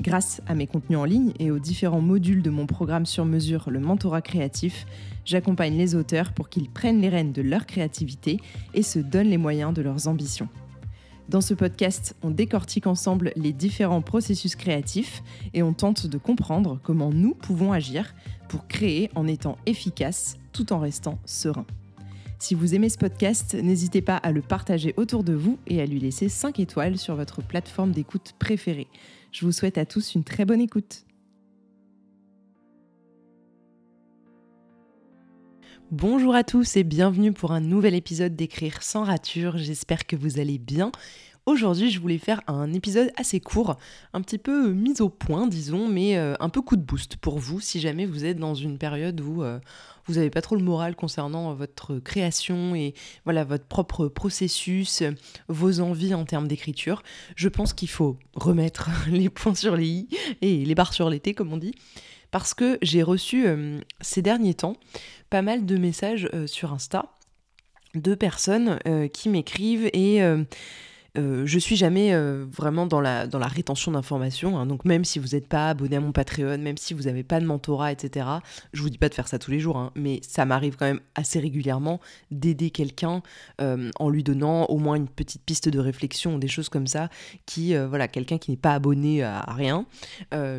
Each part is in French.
Grâce à mes contenus en ligne et aux différents modules de mon programme sur mesure, le mentorat créatif, j'accompagne les auteurs pour qu'ils prennent les rênes de leur créativité et se donnent les moyens de leurs ambitions. Dans ce podcast, on décortique ensemble les différents processus créatifs et on tente de comprendre comment nous pouvons agir pour créer en étant efficace tout en restant serein. Si vous aimez ce podcast, n'hésitez pas à le partager autour de vous et à lui laisser 5 étoiles sur votre plateforme d'écoute préférée. Je vous souhaite à tous une très bonne écoute. Bonjour à tous et bienvenue pour un nouvel épisode d'Écrire sans rature. J'espère que vous allez bien. Aujourd'hui, je voulais faire un épisode assez court, un petit peu mis au point, disons, mais euh, un peu coup de boost pour vous si jamais vous êtes dans une période où euh, vous n'avez pas trop le moral concernant votre création et voilà votre propre processus, vos envies en termes d'écriture. Je pense qu'il faut remettre les points sur les i et les barres sur les t comme on dit parce que j'ai reçu euh, ces derniers temps pas mal de messages euh, sur Insta de personnes euh, qui m'écrivent et euh, je suis jamais euh, vraiment dans la, rétention d'informations. Hein. donc même si vous n'êtes pas abonné à mon Patreon, même si vous n'avez pas de mentorat, etc., je vous dis pas de faire ça tous les jours, hein, mais ça m'arrive quand même assez régulièrement d'aider quelqu'un euh, en lui donnant au moins une petite piste de réflexion, des choses comme ça, qui, voilà, quelqu'un qui n'est pas abonné à, rien,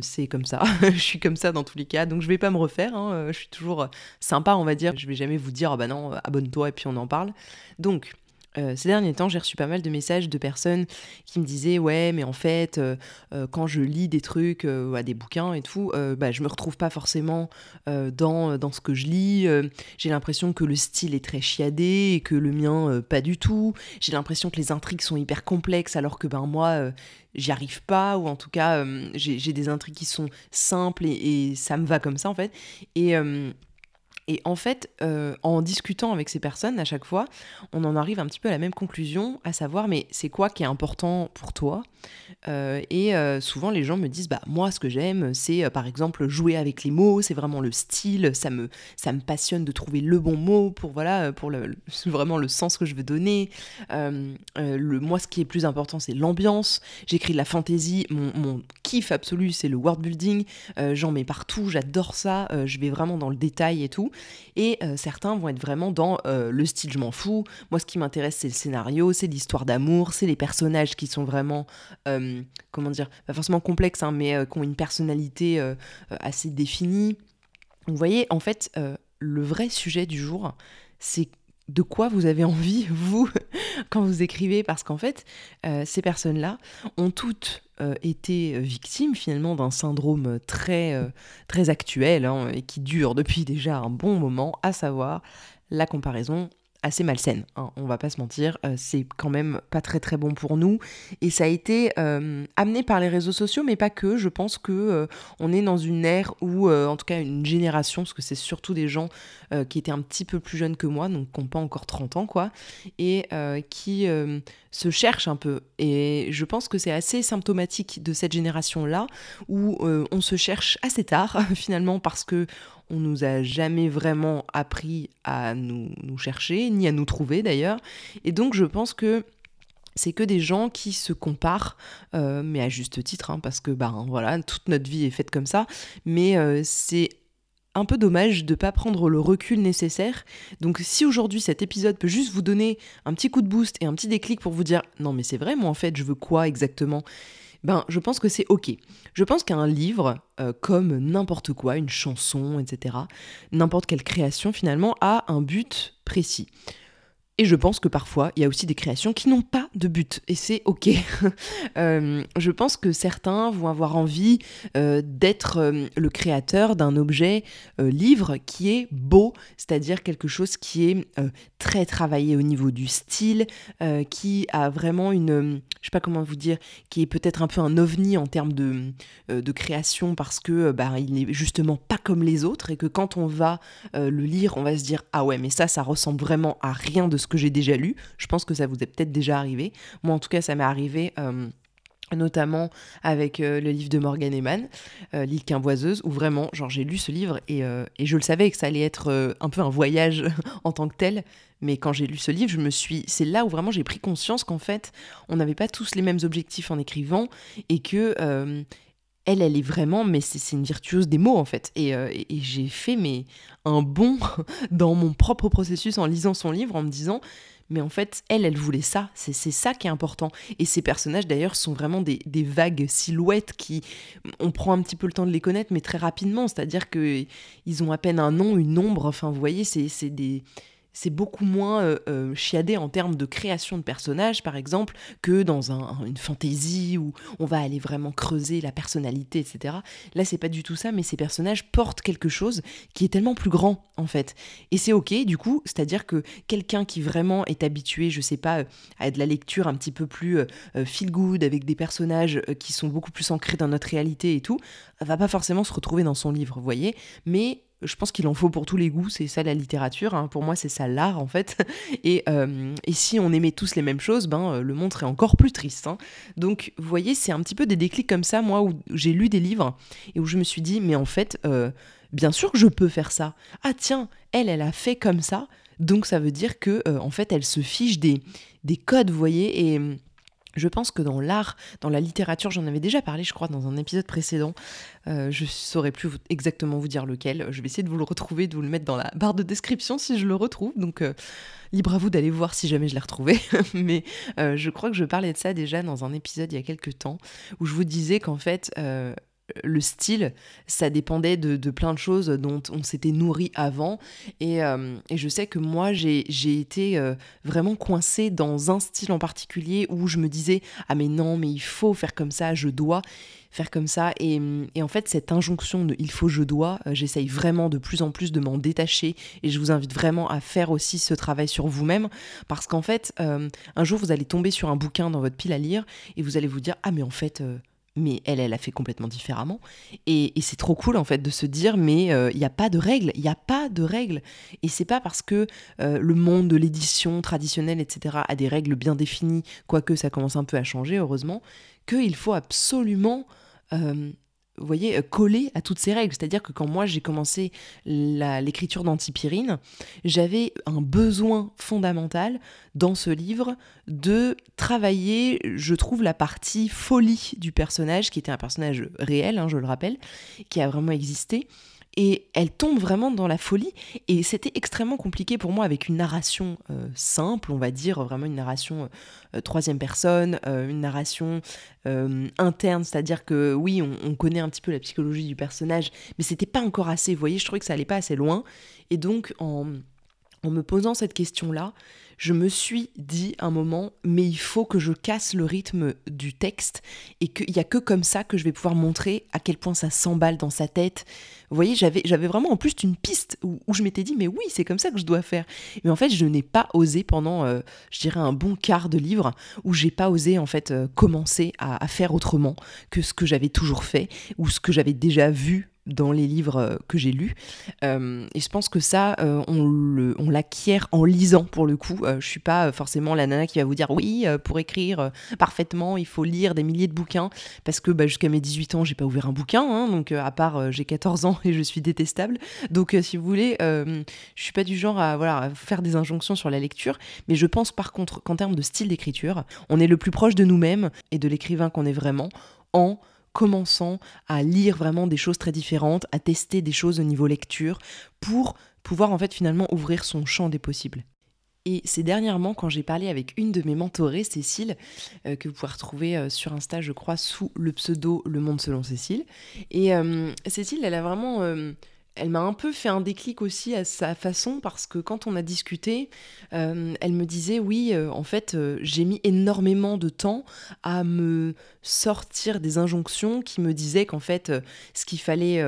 c'est comme ça. je suis comme ça dans tous les cas, donc je vais pas me refaire. Hein. je suis toujours sympa, on va dire. Je vais jamais vous dire, oh bah non, abonne-toi et puis on en parle. Donc, euh, ces derniers temps, j'ai reçu pas mal de messages de personnes qui me disaient ouais, mais en fait, euh, euh, quand je lis des trucs, des bouquins et tout, bah, je me retrouve pas forcément dans, dans ce que je lis. j'ai l'impression que le style est très chiadé et que le mien pas du tout. J'ai l'impression que les intrigues sont hyper complexes alors que ben moi j'y arrive pas ou en tout cas j'ai des intrigues qui sont simples et, et, ça me va comme ça en fait. Et et en fait, euh, en discutant avec ces personnes à chaque fois, on en arrive un petit peu à la même conclusion, à savoir, mais c'est quoi qui est important pour toi? Euh, Et euh, souvent, les gens me disent, bah moi, ce que j'aime, c'est par exemple jouer avec les mots, c'est vraiment le style, ça me, ça me passionne de trouver le bon mot pour voilà, pour le, vraiment le sens que je veux donner. le, moi, ce qui est plus important, c'est l'ambiance. J'écris de la fantaisie, mon, mon kiff absolu, c'est le world building. J'en mets partout, j'adore ça. je vais vraiment dans le détail et tout. Et euh, certains vont être vraiment dans euh, le style je m'en fous. Moi, ce qui m'intéresse, c'est le scénario, c'est l'histoire d'amour, c'est les personnages qui sont vraiment, euh, comment dire, pas forcément complexes, hein, mais qui ont une personnalité assez définie. Vous voyez, en fait, le vrai sujet du jour, c'est de quoi vous avez envie, vous, quand vous écrivez, parce qu'en fait, ces personnes-là ont toutes euh, été victime finalement d'un syndrome très, euh, très actuel hein, et qui dure depuis déjà un bon moment, à savoir la comparaison assez malsaine, hein, on va pas se mentir, euh, c'est quand même pas très très bon pour nous. Et ça a été euh, amené par les réseaux sociaux mais pas que, je pense que euh, on est dans une ère où en tout cas une génération parce que c'est surtout des gens qui étaient un petit peu plus jeunes que moi donc qui n'ont pas encore 30 ans quoi et qui se cherchent un peu. Et je pense que c'est assez symptomatique de cette génération là où on se cherche assez tard finalement parce que on nous a jamais vraiment appris à nous, chercher, ni à nous trouver d'ailleurs. Et donc je pense que c'est que des gens qui se comparent, euh, mais à juste titre, hein, parce que ben voilà, toute notre vie est faite comme ça. Mais euh, c'est un peu dommage de ne pas prendre le recul nécessaire. Donc si aujourd'hui cet épisode peut juste vous donner un petit coup de boost et un petit déclic pour vous dire non mais c'est vrai, moi en fait je veux quoi exactement? Ben, je pense que c'est ok. Je pense qu'un livre, euh, comme n'importe quoi, une chanson, etc., n'importe quelle création finalement, a un but précis. Et je pense que parfois, il y a aussi des créations qui n'ont pas de but, et c'est ok. Euh, je pense que certains vont avoir envie euh, d'être euh, le créateur d'un objet livre qui est beau, c'est-à-dire quelque chose qui est très travaillé au niveau du style, qui a vraiment une, je sais pas comment vous dire, qui est peut-être un peu un ovni en termes de, de création parce que bah, il n'est justement pas comme les autres et que quand on va le lire, on va se dire ah ouais mais ça ça ressemble vraiment à rien de ce que j'ai déjà lu. Je pense que ça vous est peut-être déjà arrivé. Moi, en tout cas, ça m'est arrivé. Euh, notamment avec euh, le livre de Morgan Eman, euh, L'île quimboiseuse, où vraiment, genre, j'ai lu ce livre et, et, je le savais que ça allait être un peu un voyage en tant que tel. Mais quand j'ai lu ce livre, je me suis, c'est là où vraiment j'ai pris conscience qu'en fait, on n'avait pas tous les mêmes objectifs en écrivant et que elle, elle est vraiment, mais c'est une virtuose des mots en fait. Et, et j'ai fait un bond dans mon propre processus en lisant son livre, en me disant, mais en fait, elle, elle voulait ça. C'est ça qui est important. Et ces personnages, d'ailleurs, sont vraiment des, des, vagues silhouettes qui. On prend un petit peu le temps de les connaître, mais très rapidement. C'est-à-dire qu'ils ont à peine un nom, une ombre. Enfin, vous voyez, c'est des c'est beaucoup moins euh, euh, chiadé en termes de création de personnages, par exemple, que dans une fantaisie où on va aller vraiment creuser la personnalité, etc. Là, c'est pas du tout ça, mais ces personnages portent quelque chose qui est tellement plus grand, en fait. Et c'est ok, du coup, c'est-à-dire que quelqu'un qui vraiment est habitué, je sais pas, à de la lecture un petit peu plus euh, feel good, avec des personnages qui sont beaucoup plus ancrés dans notre réalité et tout, va pas forcément se retrouver dans son livre, vous voyez. Mais je pense qu'il en faut pour tous les goûts, c'est ça la littérature, hein. pour moi c'est ça l'art en fait. Euh, et, si on aimait tous les mêmes choses, ben, euh, le monde serait encore plus triste. Hein. Donc vous voyez, c'est un petit peu des déclics comme ça, moi, où j'ai lu des livres et où je me suis dit, mais en fait, euh, bien sûr je peux faire ça. Ah tiens, elle, elle a fait comme ça, donc ça veut dire que en fait, elle se fiche des, des codes, vous voyez, et je pense que dans l'art, dans la littérature, j'en avais déjà parlé, je crois, dans un épisode précédent. Euh, je saurais plus exactement vous dire lequel. Je vais essayer de vous le retrouver, de vous le mettre dans la barre de description si je le retrouve. Donc, euh, libre à vous d'aller voir si jamais je l'ai retrouvé. Mais euh, je crois que je parlais de ça déjà dans un épisode il y a quelques temps, où je vous disais qu'en fait, le style, ça dépendait de, plein de choses dont on s'était nourri avant. Et, euh, je sais que moi, j'ai été euh, vraiment coincée dans un style en particulier où je me disais, ah mais non, mais il faut faire comme ça, je dois faire comme ça. Et, en fait, cette injonction de il faut, je dois, euh, j'essaye vraiment de plus en plus de m'en détacher. Et je vous invite vraiment à faire aussi ce travail sur vous-même. Parce qu'en fait, un jour, vous allez tomber sur un bouquin dans votre pile à lire et vous allez vous dire, ah mais en fait mais elle, elle a fait complètement différemment. Et, c'est trop cool en fait de se dire, mais il euh, n'y a pas de règles, il n'y a pas de règles. Et c'est pas parce que euh, le monde de l'édition traditionnelle, etc., a des règles bien définies, quoique ça commence un peu à changer, heureusement, qu'il faut absolument euh, voyez, euh, collé à toutes ces règles. C'est-à-dire que quand moi j'ai commencé l'écriture d'Antipyrine, j'avais un besoin fondamental dans ce livre de travailler, je trouve, la partie folie du personnage, qui était un personnage réel, hein, je le rappelle, qui a vraiment existé et elle tombe vraiment dans la folie. Et c'était extrêmement compliqué pour moi avec une narration euh, simple, on va dire, vraiment une narration euh, euh, troisième personne, une narration interne, c'est-à-dire que oui, on, connaît un petit peu la psychologie du personnage, mais c'était pas encore assez, vous voyez, je trouvais que ça allait pas assez loin. Et donc, en, en me posant cette question-là, je me suis dit un moment, mais il faut que je casse le rythme du texte et qu'il n'y a que comme ça que je vais pouvoir montrer à quel point ça s'emballe dans sa tête. Vous voyez, j'avais, vraiment en plus une piste où, je m'étais dit, mais oui, c'est comme ça que je dois faire. Mais en fait, je n'ai pas osé pendant, euh, je dirais, un bon quart de livre où j'ai pas osé en fait euh, commencer à faire autrement que ce que j'avais toujours fait ou ce que j'avais déjà vu dans les livres euh, que j'ai lus. Euh, et je pense que ça, euh, on l'acquiert en lisant pour le coup. je suis pas forcément la nana qui va vous dire oui, pour écrire parfaitement, il faut lire des milliers de bouquins. Parce que bah, jusqu'à mes 18 ans, j'ai pas ouvert un bouquin. Hein, donc à part, j'ai 14 ans et je suis détestable. Donc si vous voulez, je suis pas du genre à faire des injonctions sur la lecture. Mais je pense par contre qu'en termes de style d'écriture, on est le plus proche de nous-mêmes et de l'écrivain qu'on est vraiment en commençant à lire vraiment des choses très différentes, à tester des choses au niveau lecture, pour pouvoir en fait finalement ouvrir son champ des possibles. Et c'est dernièrement quand j'ai parlé avec une de mes mentorées, Cécile, euh, que vous pouvez retrouver euh, sur Insta, je crois, sous le pseudo Le Monde selon Cécile. Et euh, Cécile, elle a vraiment elle m'a un peu fait un déclic aussi à sa façon parce que quand on a discuté, euh, elle me disait oui, euh, en fait, euh, j'ai mis énormément de temps à me sortir des injonctions qui me disaient qu'en fait, ce qu'il fallait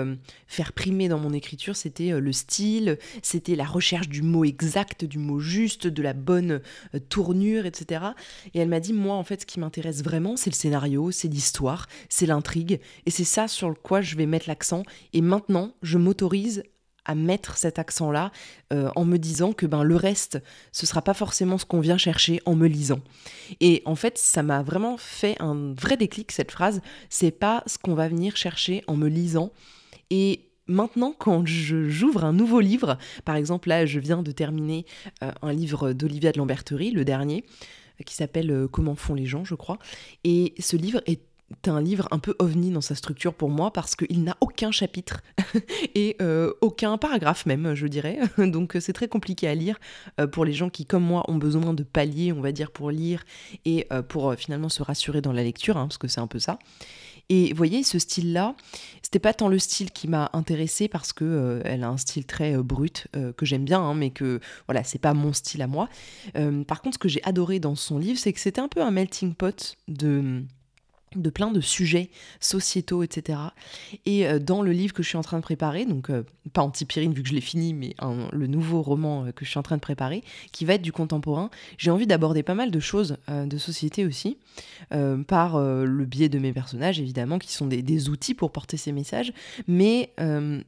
faire primer dans mon écriture, c'était le style, c'était la recherche du mot exact, du mot juste, de la bonne tournure, etc. Et elle m'a dit moi, en fait, ce qui m'intéresse vraiment, c'est le scénario, c'est l'histoire, c'est l'intrigue, et c'est ça sur quoi je vais mettre l'accent. Et maintenant, je m'autorise à mettre cet accent-là euh, en me disant que ben, le reste, ce sera pas forcément ce qu'on vient chercher en me lisant. Et en fait, ça m'a vraiment fait un vrai déclic, cette phrase. C'est pas ce qu'on va venir chercher en me lisant. Et maintenant, quand j'ouvre un nouveau livre, par exemple, là, je viens de terminer euh, un livre d'Olivia de Lamberterie, le dernier, qui s'appelle euh, Comment font les gens, je crois. Et ce livre est un livre un peu ovni dans sa structure pour moi parce qu'il n'a aucun chapitre et euh, aucun paragraphe même, je dirais. Donc c'est très compliqué à lire euh, pour les gens qui, comme moi, ont besoin de paliers, on va dire, pour lire et euh, pour finalement se rassurer dans la lecture, hein, parce que c'est un peu ça. Et vous voyez, ce style-là, c'était pas tant le style qui m'a intéressé parce que elle a un style très brut que j'aime bien, hein, mais que voilà, c'est pas mon style à moi. par contre, ce que j'ai adoré dans son livre, c'est que c'était un peu un melting pot de de plein de sujets sociétaux, etc. Et euh, dans le livre que je suis en train de préparer, donc euh, pas Antipyrine vu que je l'ai fini, mais le nouveau roman euh, que je suis en train de préparer, qui va être du contemporain, j'ai envie d'aborder pas mal de choses de société aussi, par le biais de mes personnages évidemment, qui sont des, outils pour porter ces messages, mais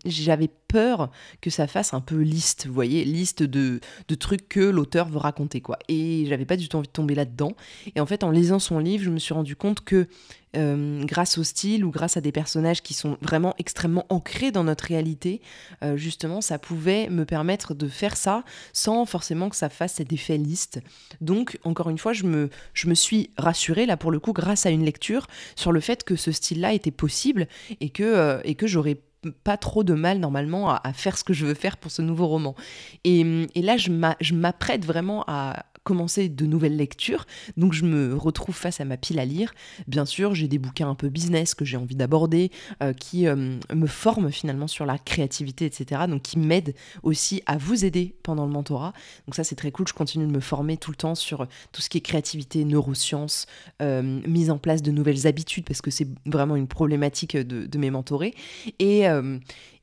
j'avais peur que ça fasse un peu liste, vous voyez, liste de, de trucs que l'auteur veut raconter, quoi. Et j'avais pas du tout envie de tomber là-dedans. Et en fait, en lisant son livre, je me suis rendu compte que euh, grâce au style ou grâce à des personnages qui sont vraiment extrêmement ancrés dans notre réalité, euh, justement, ça pouvait me permettre de faire ça sans forcément que ça fasse cet effet liste. Donc, encore une fois, je me, je me suis rassurée, là pour le coup, grâce à une lecture, sur le fait que ce style-là était possible et que, euh, que j'aurais pas trop de mal normalement à, faire ce que je veux faire pour ce nouveau roman. Et, et là, je m'apprête vraiment à, commencer de nouvelles lectures, donc je me retrouve face à ma pile à lire. Bien sûr, j'ai des bouquins un peu business que j'ai envie d'aborder, euh, qui euh, me forment finalement sur la créativité, etc. Donc qui m'aident aussi à vous aider pendant le mentorat. Donc ça c'est très cool, je continue de me former tout le temps sur tout ce qui est créativité, neurosciences, euh, mise en place de nouvelles habitudes, parce que c'est vraiment une problématique de, de mes mentorés. Et,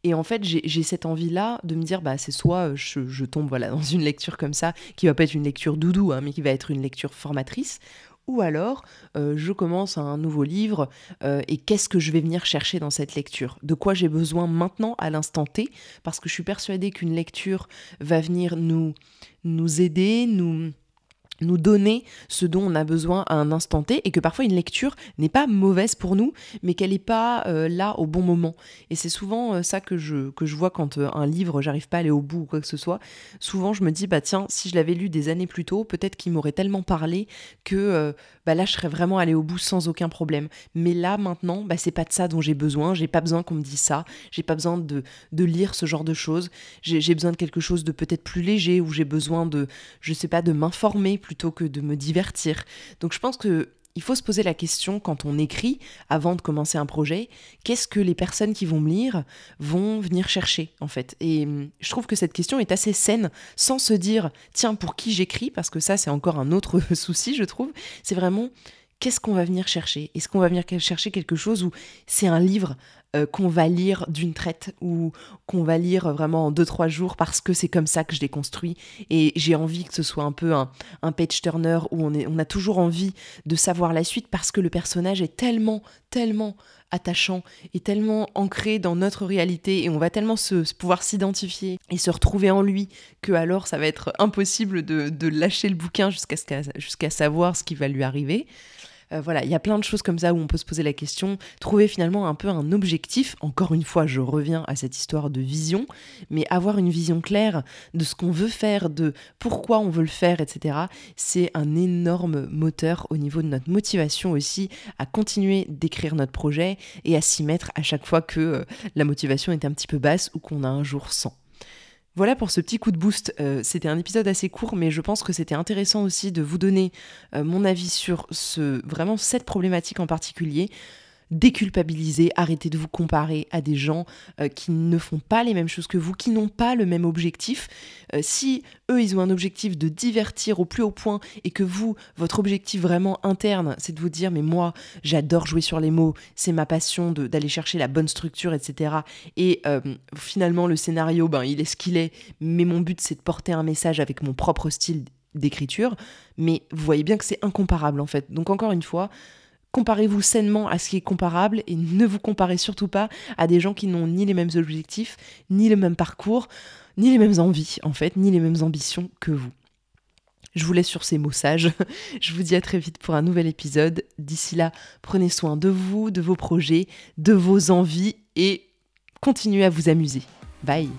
et en fait, j'ai cette envie-là de me dire, bah, c'est soit je, tombe voilà, dans une lecture comme ça, qui va pas être une lecture doudou, hein, mais qui va être une lecture formatrice, ou alors euh, je commence un nouveau livre euh, et qu'est-ce que je vais venir chercher dans cette lecture? De quoi j'ai besoin maintenant à l'instant T? Parce que je suis persuadée qu'une lecture va venir nous, nous aider, nous nous donner ce dont on a besoin à un instant T et que parfois une lecture n'est pas mauvaise pour nous mais qu'elle n'est pas euh, là au bon moment. Et c'est souvent euh, ça que je, que je vois quand euh, un livre j'arrive pas à aller au bout ou quoi que ce soit. Souvent je me dis bah tiens si je l'avais lu des années plus tôt peut-être qu'il m'aurait tellement parlé que bah là je serais vraiment allé au bout sans aucun problème. Mais là maintenant bah c'est pas de ça dont j'ai besoin. J'ai pas besoin qu'on me dise ça. J'ai pas besoin de, de lire ce genre de choses. J'ai besoin de quelque chose de peut-être plus léger ou j'ai besoin de je sais pas de m'informer plutôt que de me divertir. Donc je pense que il faut se poser la question quand on écrit, avant de commencer un projet, qu'est-ce que les personnes qui vont me lire vont venir chercher en fait? Et hum, je trouve que cette question est assez saine, sans se dire tiens pour qui j'écris, parce que ça c'est encore un autre souci je trouve. C'est vraiment qu'est-ce qu'on va venir chercher? Est-ce qu'on va venir chercher quelque chose où c'est un livre euh, qu'on va lire d'une traite ou qu'on va lire vraiment en deux trois jours parce que c'est comme ça que je l'ai construit et j'ai envie que ce soit un peu un, un page turner où on, est, on a toujours envie de savoir la suite parce que le personnage est tellement tellement attachant et tellement ancré dans notre réalité et on va tellement se, pouvoir s'identifier et se retrouver en lui que alors ça va être impossible de, de lâcher le bouquin jusqu'à jusqu'à savoir ce qui va lui arriver. Euh, voilà, il y a plein de choses comme ça où on peut se poser la question, trouver finalement un peu un objectif. Encore une fois, je reviens à cette histoire de vision, mais avoir une vision claire de ce qu'on veut faire, de pourquoi on veut le faire, etc. C'est un énorme moteur au niveau de notre motivation aussi à continuer d'écrire notre projet et à s'y mettre à chaque fois que euh, la motivation est un petit peu basse ou qu'on a un jour sans. Voilà pour ce petit coup de boost. Euh, c'était un épisode assez court, mais je pense que c'était intéressant aussi de vous donner euh, mon avis sur ce, vraiment cette problématique en particulier. Déculpabiliser, arrêtez de vous comparer à des gens euh, qui ne font pas les mêmes choses que vous, qui n'ont pas le même objectif. Euh, si eux, ils ont un objectif de divertir au plus haut point et que vous, votre objectif vraiment interne, c'est de vous dire, mais moi, j'adore jouer sur les mots, c'est ma passion d'aller chercher la bonne structure, etc. Et euh, finalement, le scénario, ben, il est ce qu'il est, mais mon but, c'est de porter un message avec mon propre style d'écriture. Mais vous voyez bien que c'est incomparable, en fait. Donc, encore une fois, comparez-vous sainement à ce qui est comparable et ne vous comparez surtout pas à des gens qui n'ont ni les mêmes objectifs, ni le même parcours, ni les mêmes envies en fait, ni les mêmes ambitions que vous. Je vous laisse sur ces mots sages. Je vous dis à très vite pour un nouvel épisode. D'ici là, prenez soin de vous, de vos projets, de vos envies et continuez à vous amuser. Bye